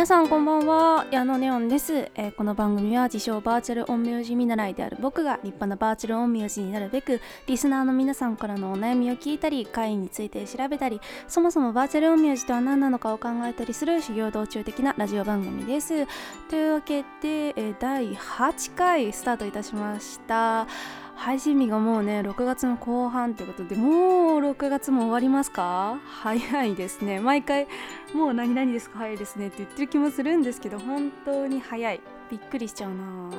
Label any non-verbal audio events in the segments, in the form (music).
皆さんこんばんは。矢野ネオンです、えー、この番組は自称バーチャル音名字見習いである僕が立派なバーチャル音名字になるべくリスナーの皆さんからのお悩みを聞いたり会員について調べたりそもそもバーチャル音名字とは何なのかを考えたりする修行道中的なラジオ番組です。というわけで、えー、第8回スタートいたしました。配信日がもうね6月の後半ということでもう6月も終わりますか？早いですね。毎回もう何々ですか？早いですね。って言ってる気もするんですけど本当に早い。びっくりしちゃうな。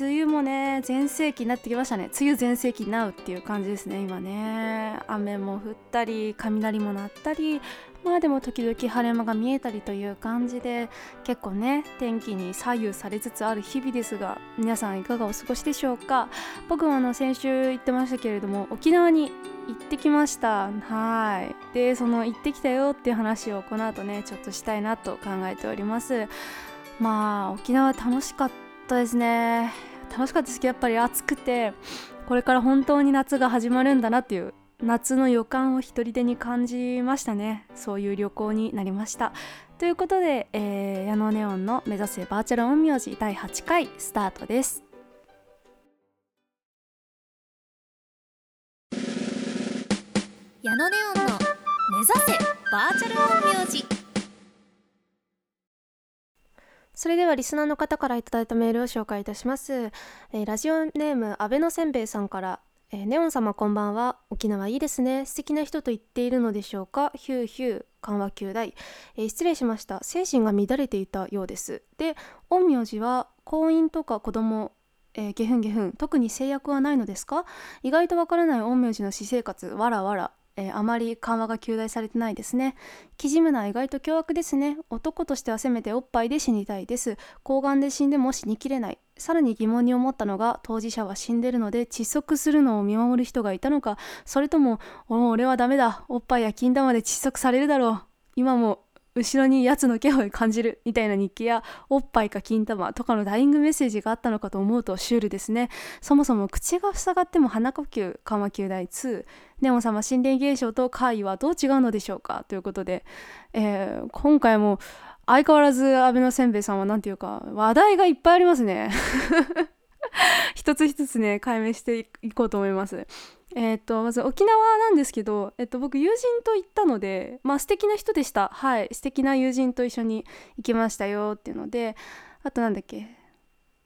梅雨もね全盛期になってきましたね。梅雨全盛期なうっていう感じですね今ね。雨も降ったり雷も鳴ったりまあでも時々晴れ間が見えたりという感じで結構ね天気に左右されつつある日々ですが皆さんいかがお過ごしでしょうか？僕もあの先週言ってましたけれども沖縄に行ってきました。はい。でその行ってきたよっていう話をこの後ねちょっとしたいなと考えております。まあ沖縄楽しかったですね。楽しかったですけどやっぱり暑くてこれから本当に夏が始まるんだなっていう夏の予感を一人でに感じましたね。そういう旅行になりました。ということで、えー、矢野ネオンの目指せバーチャル陰陽師第8回スタートです。矢野ネオンの目指せバーチャル陰陽師それではリスナーの方からいただいたメールを紹介いたします、えー、ラジオネーム安倍のせんべいさんからえー、ネオン様こんばんは。沖縄いいですね。素敵な人と言っているのでしょうか。ヒューヒュー緩和球大、えー、失礼しました。精神が乱れていたようです。で陰陽師は婚姻とか子供えー、ゲフンゲフン特に制約はないのですか？意外とわからない陰陽師の私生活。わらわら。えー、あまり緩和が求大されてないですね。キジムナ意外と凶悪ですね。男としてはせめておっぱいで死にたいです。睾丸で死んでも死にきれない。さらに疑問に思ったのが当事者は死んでるので窒息するのを見守る人がいたのか。それとも俺はダメだ。おっぱいや金玉で窒息されるだろう。今も後ろに奴の気配を感じる。みたいな日記やおっぱいか金玉とかのダイイングメッセージがあったのかと思うとシュールですね。そもそも口が塞がっても鼻呼吸緩和球第2ネオ様心霊現象と怪異はどう違うのでしょうか？ということで、えー、今回も相変わらず安倍のせんべいさんは何ていうか話題がいっぱいありますね。(laughs) 一つ一つね解明していこうと思います。えっ、とまず沖縄なんですけど、えっ、と、僕友人と行ったのでまあ素敵な人でした。はい。素敵な友人と一緒に行きましたよっていうのであとなんだっけ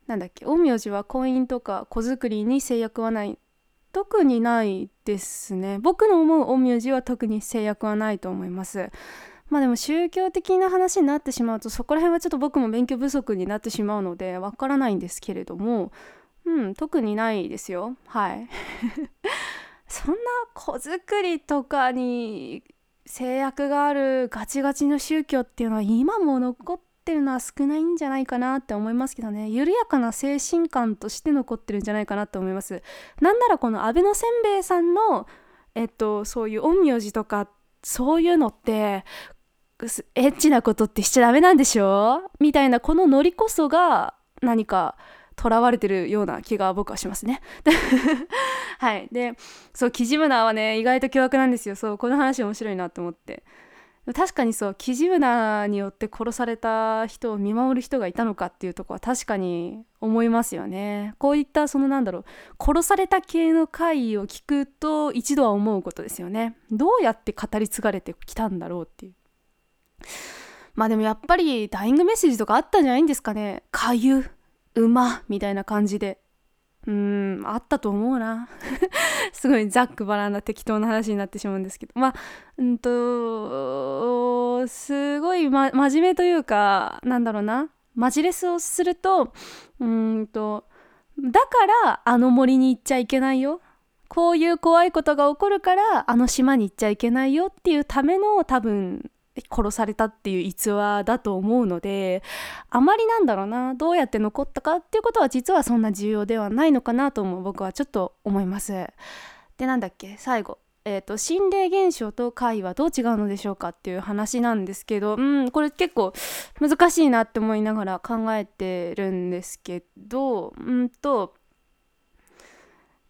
なんだっけ陰陽師は婚姻とか子作りに制約はない。特にないですね。僕の思う陰陽師は特に制約はないと思いますまあでも宗教的な話になってしまうとそこら辺はちょっと僕も勉強不足になってしまうのでわからないんですけれどもうん特にないですよ。はい。(laughs) そんな子作りとかに制約があるガチガチの宗教っていうのは今も残ってるのは少ないんじゃないかなって思いますけどね。緩やかな精神観として残ってるんじゃないかなと思います。なんならこの安倍のせんべいさんのえっとそういう陰陽師とかそういうのってエッチなことってしちゃダメなんでしょ？みたいなこのノリこそが何か囚われてるような気が僕はしますね。(laughs) はい。で、そう、キジムナーはね、意外と凶悪なんですよ。そう、この話面白いなと思って。確かにそう、キジムナーによって殺された人を見守る人がいたのかっていうとこは確かに思いますよね。こういったそのなんだろう、殺された系の回を聞くと一度は思うことですよね。どうやって語り継がれてきたんだろうっていう。まあでもやっぱりダイイングメッセージとかあったんじゃないんですかね。かゆ馬みたいな感じで。うん、あったと思うな。(laughs) すごいざっくばらんな適当な話になってしまうんですけど。まあ、うんと、すごい、ま、真面目というか、なんだろうな。マジレスをすると、うんと、だからあの森に行っちゃいけないよ。こういう怖いことが起こるからあの島に行っちゃいけないよっていうための多分殺されたっていう逸話だと思うのであまりなんだろうなどうやって残ったかっていうことは実はそんな重要ではないのかなとも僕はちょっと思います。でなんだっけ最後えーと、心霊現象と怪異はどう違うのでしょうかっていう話なんですけどうんこれ結構難しいなって思いながら考えてるんですけどうんと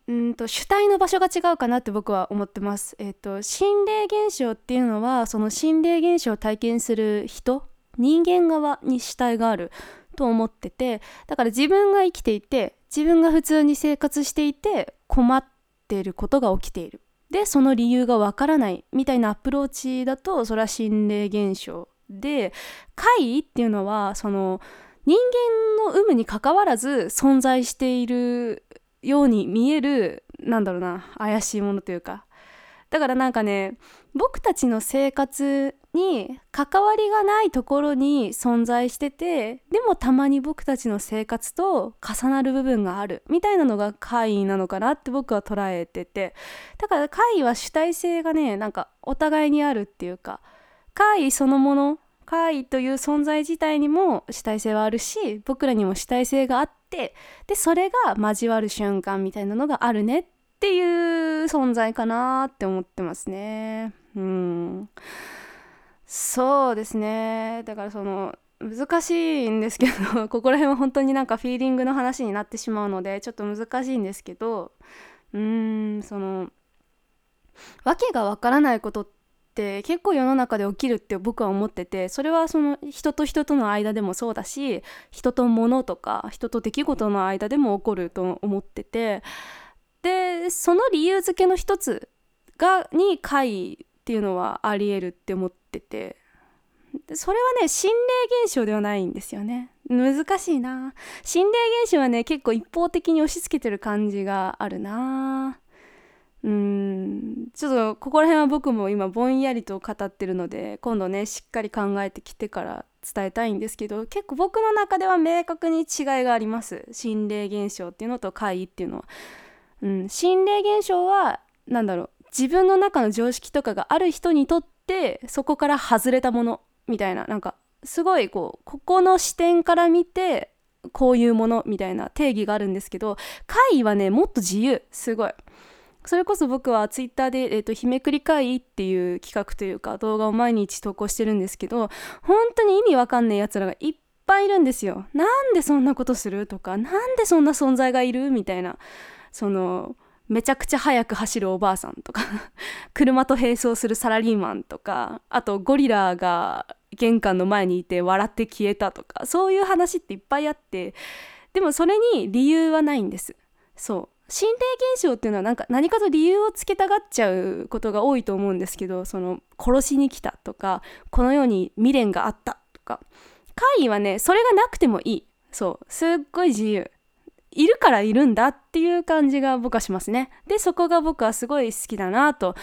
うんと主体の場所が違うかなって僕は思ってます。えっ、ー、と心霊現象っていうのはその心霊現象を体験する人人間側に主体があると思っててだから自分が生きていて自分が普通に生活していて困っていることが起きているでその理由がわからないみたいなアプローチだとそれは心霊現象で怪異っていうのはその人間の有無にかかわらず存在しているように見えるなんだろうな怪しいものというか。だからなんかね僕たちの生活に関わりがないところに存在しててでもたまに僕たちの生活と重なる部分がある。みたいなのが怪異なのかなって僕は捉えてて。だから怪異は主体性がねなんかお互いにあるっていうか怪異そのもの怪異という存在自体にも主体性はあるし僕らにも主体性があってでそれが交わる瞬間みたいなのがあるねっていう存在かなって思ってますね。うん。そうですね。だからその難しいんですけど (laughs) ここら辺は本当になんかフィーリングの話になってしまうのでちょっと難しいんですけどうーんその訳がわからないことってって結構世の中で起きるって僕は思っててそれはその人と人との間でもそうだし人と物とか人と出来事の間でも起こると思っててでその理由付けの一つがに怪っていうのはありえるって思っててそれはね心霊現象ではないんですよね。難しいな。心霊現象はね結構一方的に押し付けてる感じがあるな。うん。ちょっとここら辺は僕も今ぼんやりと語ってるので今度ねしっかり考えてきてから伝えたいんですけど結構僕の中では明確に違いがあります。心霊現象っていうのと怪異っていうのは。うん、心霊現象は何だろう。自分の中の常識とかがある人にとってそこから外れたもの。みたいな。なんかすごいこうここの視点から見てこういうもの。みたいな定義があるんですけど怪異はねもっと自由。すごい。それこそ僕はツイッターで、えーと、日めくり会っていう企画というか動画を毎日投稿してるんですけど本当に意味わかんないやつらがいっぱいいるんですよ。なんでそんなことするとかなんでそんな存在がいるみたいなそのめちゃくちゃ速く走るおばあさんとか (laughs) 車と並走するサラリーマンとかあとゴリラが玄関の前にいて笑って消えたとかそういう話っていっぱいあってでもそれに理由はないんですそう心霊現象っていうのはなんか何かと理由をつけたがっちゃうことが多いと思うんですけどその殺しに来たとかこの世に未練があったとか。怪異はねそれがなくてもいい。そう。すっごい自由。いるからいるんだっていう感じが僕はしますね。でそこが僕はすごい好きだなと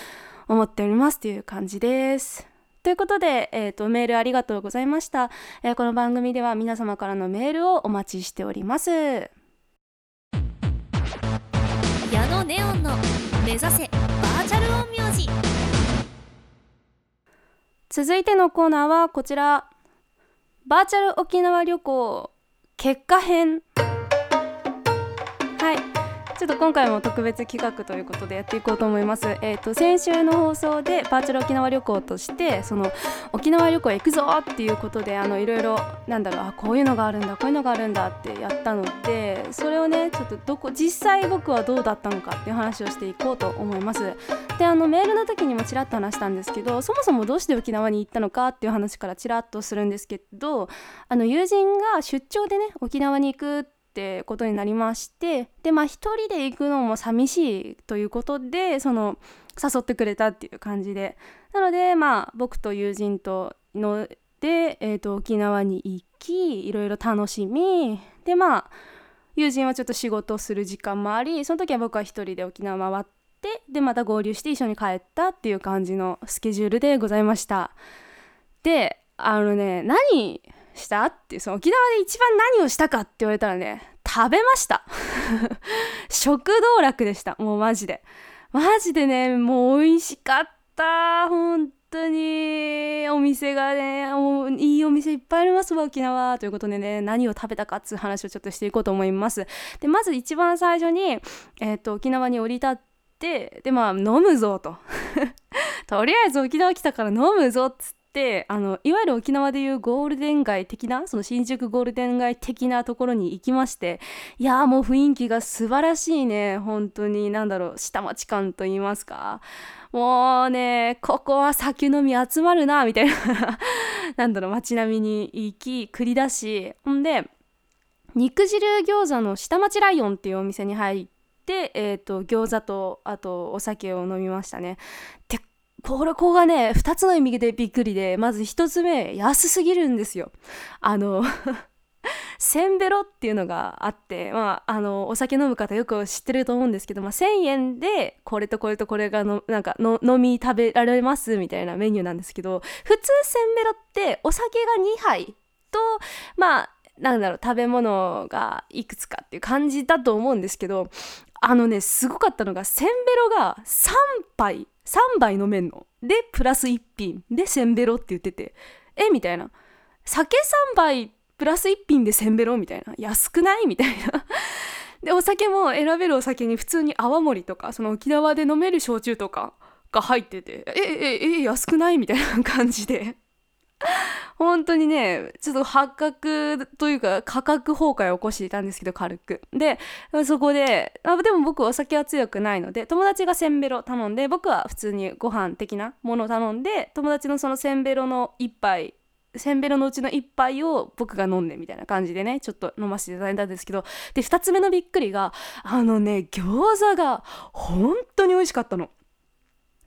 思っておりますという感じです。ということで、えーと、メールありがとうございました、えー、この番組では皆様からのメールをお待ちしております。ネオンの目指せバーチャル陰陽師続いてのコーナーはこちら。バーチャル沖縄旅行。結果編。ちょっと今回も特別企画ということでやっていこうと思います。えっ、ー、と先週の放送でバーチャル沖縄旅行としてその沖縄旅行行くぞっていうことであのいろいろなんだろうあこういうのがあるんだこういうのがあるんだってやったのでそれをねちょっとどこ実際僕はどうだったのかっていう話をしていこうと思います。であのメールの時にもちらっと話したんですけどそもそもどうして沖縄に行ったのかっていう話からちらっとするんですけどあの友人が出張でね沖縄に行くってってことになりましてでまあ一人で行くのも寂しいということでその誘ってくれたっていう感じで。なのでまあ僕と友人とので、えー、と沖縄に行きいろいろ楽しみ。でまあ友人はちょっと仕事をする時間もありその時は僕は一人で沖縄回ってでまた合流して一緒に帰ったっていう感じのスケジュールでございました。であのね何したってその沖縄で一番何をしたかって言われたらね食べました。(laughs) 食道楽でした。もうマジで。マジでねもう美味しかった。本当に。お店がねいいお店いっぱいありますわ沖縄ということでね何を食べたかっつう話をちょっとしていこうと思います。でまず一番最初に、えーと、沖縄に降り立ってでまあ飲むぞと。(laughs) とりあえず沖縄来たから飲むぞっつってってあのいわゆる沖縄でいうゴールデン街的なその新宿ゴールデン街的なところに行きましていやーもう雰囲気が素晴らしいね本当に何だろう下町感と言いますか。もうねここは酒飲み集まるなみたいな。(laughs) なんだろう街並みに行き繰り出し。ほんで肉汁餃子の下町ライオンっていうお店に入って、えーと、餃子とあとお酒を飲みましたね。でこれこがね2つの意味でびっくりでまず1つ目安すぎるんですよ。あのせんべろっていうのがあって、まあ、あのお酒飲む方よく知ってると思うんですけど、まあ、1,000円でこれとこれとこれがのなんかの飲み食べられますみたいなメニューなんですけど普通せんべろってお酒が2杯とまあなんだろう食べ物がいくつかっていう感じだと思うんですけどあのねすごかったのがせんべろが3杯3杯飲めんの。でプラス1品。でせんべろって言ってて。えみたいな。酒3杯プラス1品でせんべろみたいな。安くない？みたいな。でお酒も選べるお酒に普通に泡盛とかその沖縄で飲める焼酎とかが入ってて。えええ安くない？みたいな感じで。本当にねちょっと発覚というか価格崩壊を起こしていたんですけど軽く。でそこであでも僕お酒は強くないので友達がせんべろ頼んで僕は普通にご飯的なものを頼んで友達のそのせんべろの一杯せんべろのうちの一杯を僕が飲んでみたいな感じでねちょっと飲ませていただいたんですけどで2つ目のびっくりがあのね餃子が本当に美味しかったの。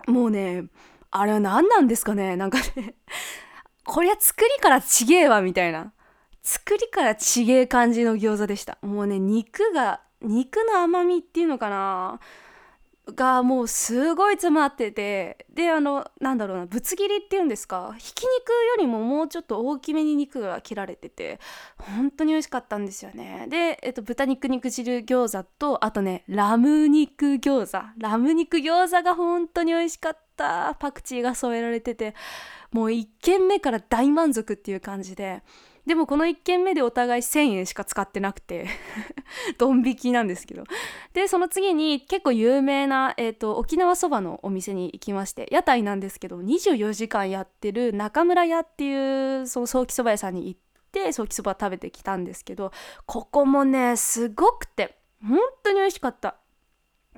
もうねあれは何なんですかねなんかね。こりゃ作りからちげえわみたいな。作りからちげえ感じの餃子でした。もうね肉が肉の甘みっていうのかな。がもうすごい詰まってて。であのなんだろうなぶつ切りっていうんですか。ひき肉よりももうちょっと大きめに肉が切られてて本当に美味しかったんですよね。で、えっと、豚肉肉汁餃子とあとねラム肉餃子。ラム肉餃子が本当に美味しかった。たパクチーが添えられててもう1軒目から大満足っていう感じででもこの1軒目でお互い1000円しか使ってなくて (laughs) ドン引きなんですけど。でその次に結構有名な、えーと、沖縄そばのお店に行きまして屋台なんですけど24時間やってる中村屋っていうその早期そば屋さんに行って早期そば食べてきたんですけどここもねすごくて本当に美味しかった。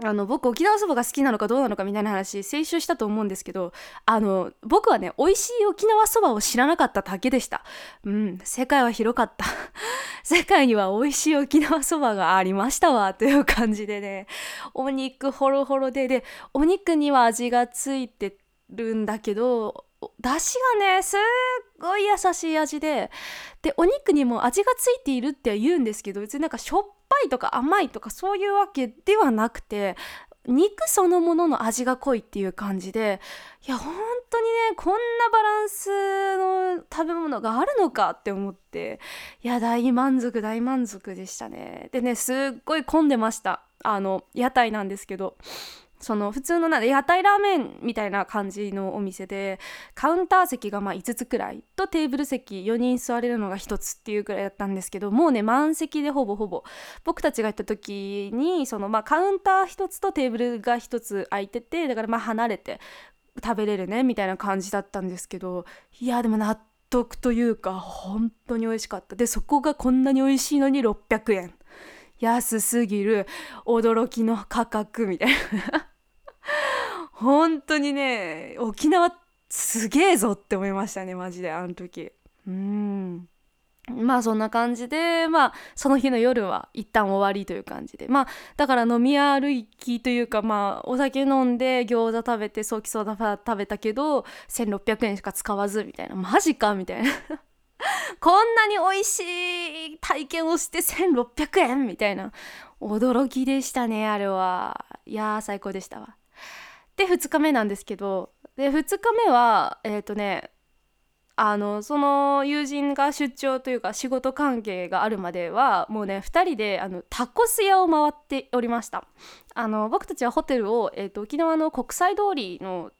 あの僕沖縄そばが好きなのかどうなのかみたいな話先週したと思うんですけどあの僕はね美味しい沖縄そばを知らなかっただけでした。うん世界は広かった。(laughs) 世界には美味しい沖縄そばがありましたわという感じでね。お肉ホロホロででお肉には味がついてるんだけど出汁がねすっごい優しい味ででお肉にも味がついているって言うんですけど別になんかしょっぱいとか甘いとかそういうわけではなくて肉そのものの味が濃いっていう感じでいや本当にねこんなバランスの食べ物があるのかって思っていや大満足大満足でしたね。でねすっごい混んでました。あの屋台なんですけど。その普通のな屋台ラーメンみたいな感じのお店でカウンター席がま5つくらいとテーブル席4人座れるのが1つっていうくらいだったんですけどもうね満席でほぼほぼ。僕たちが行った時にそのまカウンター1つとテーブルが1つ空いててだからま離れて食べれるねみたいな感じだったんですけどいやでも納得というか本当に美味しかった。でそこがこんなに美味しいのに600円。安すぎる。驚きの価格みたいな。本当にね沖縄すげえぞって思いましたねマジであの時。うん。まあそんな感じでまあその日の夜は一旦終わりという感じで。まあだから飲み歩きというかまあお酒飲んで餃子食べてソーキソーダ食べたけど1600円しか使わずみたいな。マジかみたいな。(laughs) こんなに美味しい体験をして1600円みたいな。驚きでしたねあれは。いやー最高でしたわ。で2日目なんですけどで2日目はえっ、ー、とねあのその友人が出張というか仕事関係があるまではもうね2人であのタコス屋を回っておりました。あの僕たちはホテルを、えーと沖縄の国際通りの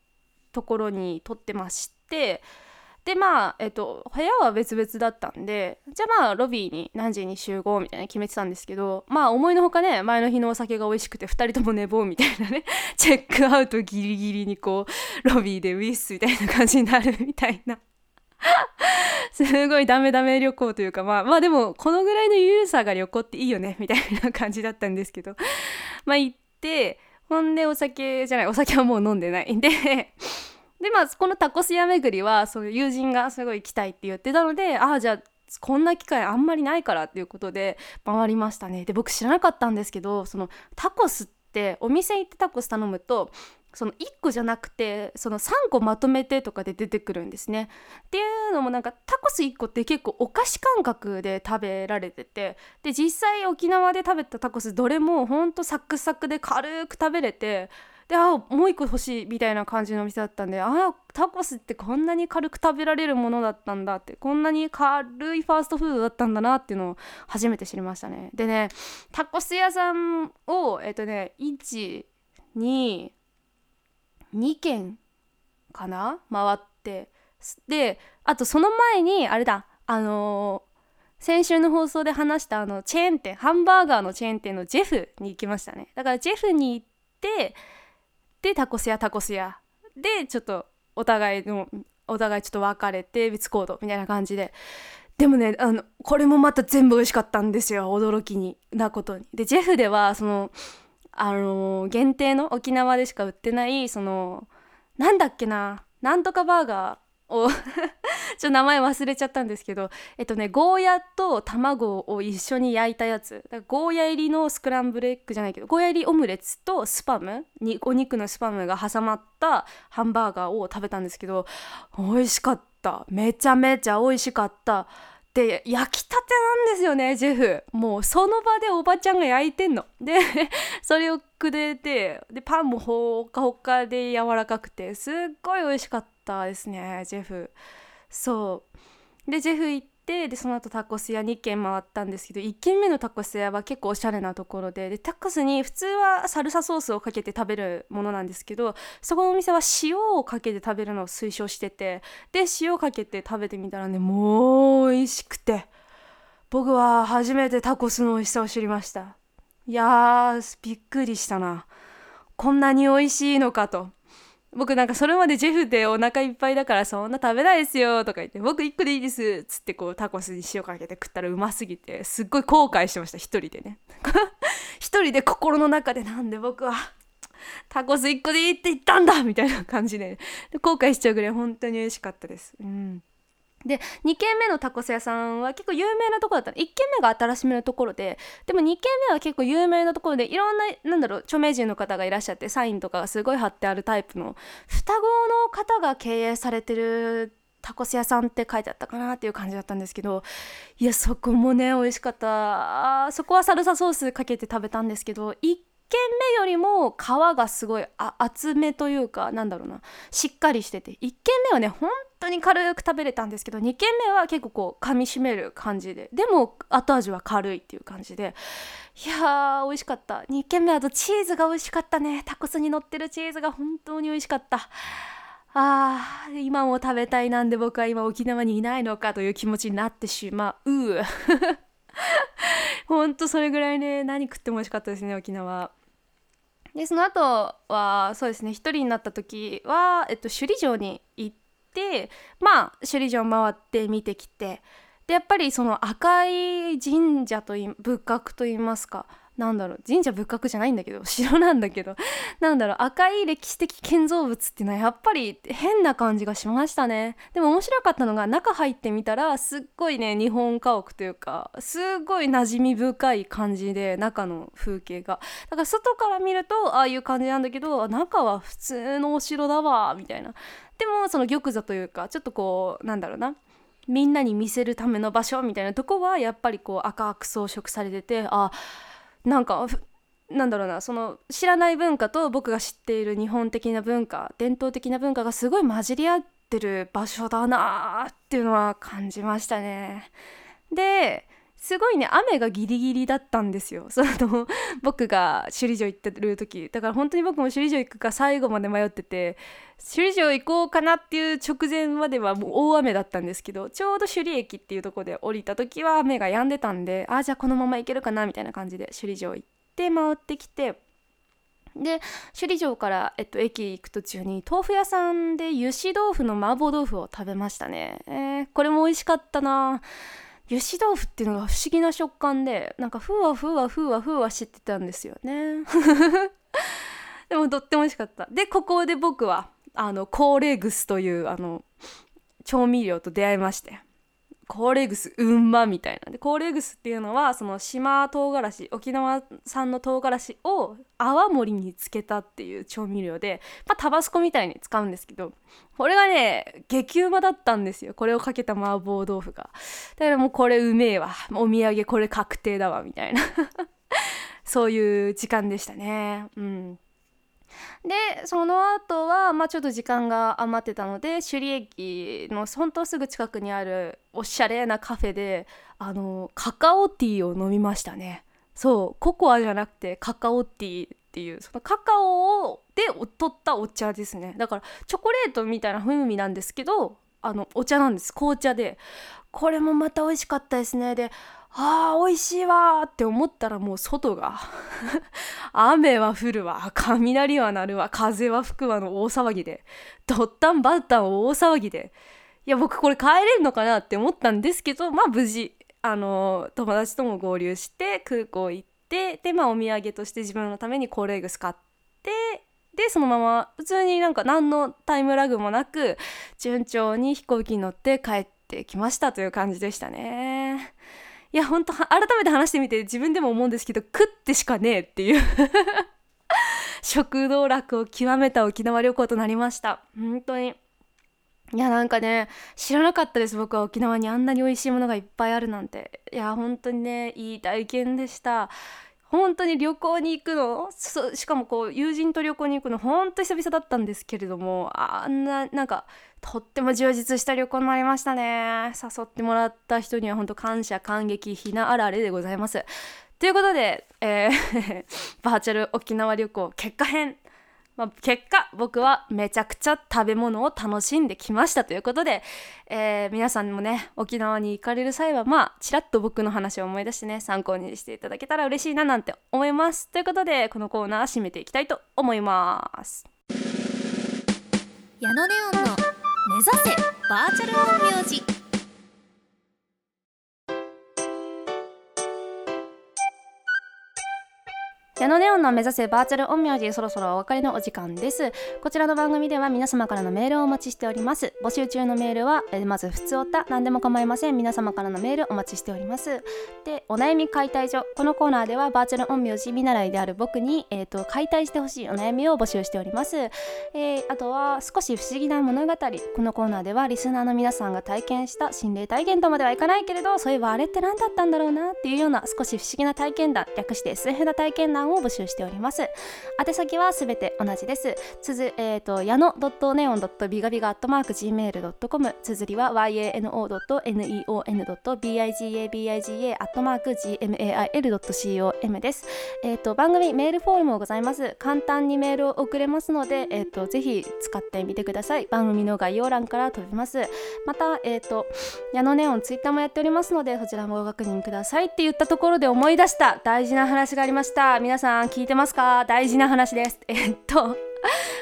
ところに取ってましてでまあえっと部屋は別々だったんでじゃあまあロビーに何時に集合みたいな決めてたんですけどまあ思いのほかね前の日のお酒が美味しくて2人とも寝坊みたいなね (laughs) チェックアウトギリギリにこうロビーでウィスみたいな感じになるみたいな。(laughs) すごいダメダメ旅行というかまあまあでもこのぐらいの緩さが旅行っていいよねみたいな感じだったんですけど。まあ行ってほんでお酒じゃないお酒はもう飲んでないんで (laughs) でまあこのタコス屋巡りはそういう友人がすごい行きたいって言ってたのでああじゃあこんな機会あんまりないからっていうことで回りましたねで僕知らなかったんですけどそのタコスってお店行ってタコス頼むとその1個じゃなくてその3個まとめてとかで出てくるんですね。っていうのもなんかタコス1個って結構お菓子感覚で食べられててで実際沖縄で食べたタコスどれもほんとサクサクで軽く食べれてであもう1個欲しいみたいな感じのお店だったんであタコスってこんなに軽く食べられるものだったんだってこんなに軽いファーストフードだったんだなっていうのを初めて知りましたね。でねタコス屋さんをえっとね1 2 2軒かな？回ってであとその前にあれだあのー、先週の放送で話したあのチェーン店ハンバーガーのチェーン店のジェフに行きましたねだからジェフに行ってでタコス屋タコス屋。でちょっとお互いのお互いちょっと別れて別行動みたいな感じで。でもねあのこれもまた全部美味しかったんですよ驚きになことに。でジェフではそのあの、限定の沖縄でしか売ってないそのなんだっけななんとかバーガーを (laughs) ちょっと名前忘れちゃったんですけどえっとねゴーヤと卵を一緒に焼いたやつ。ゴーヤ入りのスクランブルエッグじゃないけどゴーヤ入りオムレツとスパムにお肉のスパムが挟まったハンバーガーを食べたんですけど美味しかった。めちゃめちゃ美味しかった。で焼きたてなんですよねジェフ。もうその場でおばちゃんが焼いてんの。で (laughs) それをくれてでパンもほかほかで柔らかくてすっごい美味しかったですねジェフ。そう。でジェフ行ってでその後タコス屋2軒回ったんですけど1軒目のタコス屋は結構おしゃれなところででタコスに普通はサルサソースをかけて食べるものなんですけどそこのお店は塩をかけて食べるのを推奨しててで塩かけて食べてみたらねもう美味しくて僕は初めてタコスの美味しさを知りました。いやーびっくりしたな。こんなに美味しいのかと。僕なんかそれまでジェフでお腹いっぱいだからそんな食べないですよとか言って僕1個でいいですっつってこうタコスに塩かけて食ったらうますぎてすっごい後悔してました一人でね。(laughs) 一人で心の中でなんで僕はタコス1個でいいって言ったんだみたいな感じで後悔しちゃうぐらい本当に美味しかったです。うん。で2軒目のタコス屋さんは結構有名なとこだった1軒目が新しめのところででも2軒目は結構有名なところでいろんななんだろう著名人の方がいらっしゃってサインとかがすごい貼ってあるタイプの双子の方が経営されてるタコス屋さんって書いてあったかなっていう感じだったんですけどいやそこもね美味しかった。あそこはサルサソースかけて食べたんですけど1軒目よりも皮がすごい厚めというかなんだろうな。しっかりしてて。1軒目はね本当に軽く食べれたんですけど2軒目は結構こう噛みしめる感じででも後味は軽いっていう感じでいやー美味しかった。2軒目はとチーズが美味しかったね。タコスに乗ってるチーズが本当に美味しかった。あー今も食べたいなんで僕は今沖縄にいないのかという気持ちになってしまう。ほんとそれぐらいね何食っても美味しかったですね沖縄。でその後はそうですね一人になった時は、えっと、首里城に行ってまあ首里城回って見てきて。でやっぱりその赤い神社とい仏閣といいますか。なんだろう神社仏閣じゃないんだけど (laughs) 城なんだけどなんだろう赤い歴史的建造物っていうのはやっぱり変な感じがしましたね。でも面白かったのが中入ってみたらすっごいね日本家屋というかすっごい馴染み深い感じで中の風景が。だから外から見るとああいう感じなんだけど中は普通のお城だわみたいな。でもその玉座というかちょっとこうなんだろうなみんなに見せるための場所みたいなとこはやっぱりこう赤く装飾されててあなんかなんだろうなその知らない文化と僕が知っている日本的な文化伝統的な文化がすごい混じり合ってる場所だなっていうのは感じましたね。ですごいね雨がギリギリだったんですよ。(laughs) その僕が首里城行ってる時だから本当に僕も首里城行くか最後まで迷ってて首里城行こうかなっていう直前まではもう大雨だったんですけどちょうど首里駅っていうとこで降りた時は雨が止んでたんであじゃあこのまま行けるかなみたいな感じで首里城行って回ってきてで首里城から、えっと、駅行く途中に豆腐屋さんで油脂豆腐の麻婆豆腐を食べましたね、えー、これも美味しかったな。油脂豆腐っていうのが不思議な食感でなんかふわふわふわふわしてたんですよね。(laughs) でもとっても美味しかった。でここで僕はあのコーレグスというあの調味料と出会いまして。コーレグスうんまみたいな。でコーレグスっていうのはその島唐辛子沖縄産の唐辛子を泡盛につけたっていう調味料で、まあ、タバスコみたいに使うんですけどこれがね激うまだったんですよ。これをかけた麻婆豆腐が。だからもうこれうめえわ。お土産これ確定だわみたいな。(laughs) そういう時間でしたね。うん。でその後はまあちょっと時間が余ってたので首里駅の本当すぐ近くにあるおしゃれなカフェであのカカオティーを飲みましたね。そうココアじゃなくてカカオティーっていうそのカカオで取ったお茶ですね。だからチョコレートみたいな風味なんですけどあのお茶なんです。紅茶で。これもまた美味しかったですね。であー美味しいわって思ったらもう外が。(laughs) 雨は降るわ。雷は鳴るわ。風は吹くわの大騒ぎで。ドッタンバッタン大騒ぎで。いや僕これ帰れるのかなって思ったんですけどまあ無事あの友達とも合流して空港行ってでまあお土産として自分のためにコーレーグス買ってでそのまま普通になんか何のタイムラグもなく順調に飛行機に乗って帰ってきましたという感じでしたね。いや本当改めて話してみて自分でも思うんですけど食ってしかねえっていう。(laughs) 食道楽を極めた沖縄旅行となりました。本当に。いやなんかね知らなかったです僕は沖縄にあんなに美味しいものがいっぱいあるなんて。いや本当にねいい体験でした。本当に旅行に行くの？しかもこう友人と旅行に行くの？本当久々だったんですけれどもあんななんかとっても充実した旅行になりましたね。誘ってもらった人には本当感謝感激ひなあられでございます。ということで、えー (laughs) バーチャル沖縄旅行結果編。まあ、結果僕はめちゃくちゃ食べ物を楽しんできました。ということで、えー、皆さんもね沖縄に行かれる際はまあちらっと僕の話を思い出してね参考にしていただけたら嬉しいななんて思います。ということでこのコーナー締めていきたいと思います。矢野ネオンの目指せバーチャル音名矢野ネオンの目指せバーチャル陰陽師そろそろお別れのお時間です。こちらの番組では皆様からのメールをお待ちしております。募集中のメールはえまず普通おた何でも構いません。皆様からのメールお待ちしております。でお悩み解体所。このコーナーではバーチャル陰陽師見習いである僕に、えーと、解体してほしいお悩みを募集しております、えー、あとは少し不思議な物語。このコーナーではリスナーの皆さんが体験した心霊体験とまではいかないけれどそういえばあれって何だったんだろうなっていうような少し不思議な体験談。略して SF な体験談を募集しております。宛先はすべて同じです。つづえっ、ー、と矢野 .neon.bigabiga.gmail.com 綴りは yano.neon.bigabiga.gmail.com です。えっ、ー、と番組メールフォームもございます。簡単にメールを送れますのでえっ、ー、とぜひ使ってみてください。番組の概要欄から飛びます。またえっ、と矢野ネオンツイッターもやっておりますのでそちらもご確認くださいって言ったところで思い出した大事な話がありました。皆さん聞いてますか？大事な話です。えっと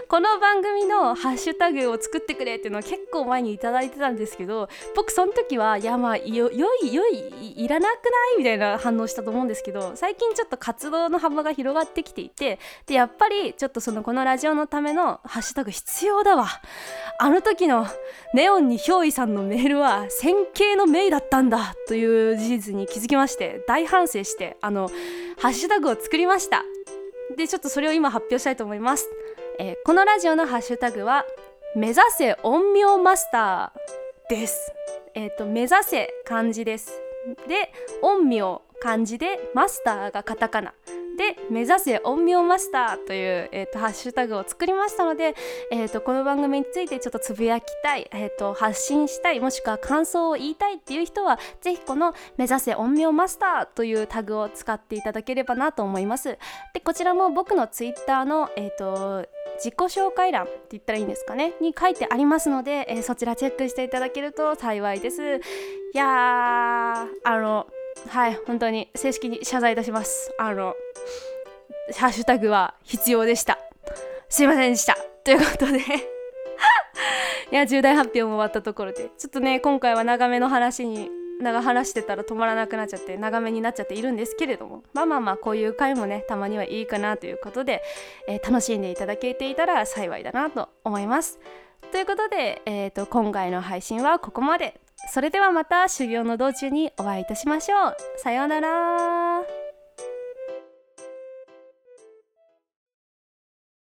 この番組のハッシュタグを作ってくれっていうのは結構前に頂いてたんですけど僕その時はいやまあよよいよいいらなくないみたいな反応したと思うんですけど最近ちょっと活動の幅が広がってきていてでやっぱりちょっとそのこのラジオのためのハッシュタグ必要だわ。あの時のネオンに憑依さんのメールは線形のメイだったんだという事実に気づきまして大反省してあのハッシュタグを作りました。でちょっとそれを今発表したいと思います、えー、このラジオのハッシュタグは目指せ陰陽マスター。です。えっ、ー、と目指せ漢字です。で陰陽漢字でマスターがカタカナ。で目指せ陰陽マスターという、えーと、ハッシュタグを作りましたので、えーと、この番組についてちょっとつぶやきたい、えーと、発信したいもしくは感想を言いたいっていう人はぜひこの目指せ陰陽マスターというタグを使っていただければなと思います。でこちらも僕のツイッターの、えー、と自己紹介欄って言ったらいいんですかね？に書いてありますので、えー、そちらチェックしていただけると幸いです。いやーあのはい本当に正式に謝罪いたします。あのハッシュタグは必要でした。すいませんでした。ということで。(laughs) いや重大発表も終わったところで。ちょっとね今回は長めの話に長話してたら止まらなくなっちゃって長めになっちゃっているんですけれどもまあまあまあこういう回もねたまにはいいかなということで、えー、楽しんでいただけていたら幸いだなと思います。ということで、えーと、今回の配信はここまで。それではまた修行の道中にお会いいたしましょう。さようなら。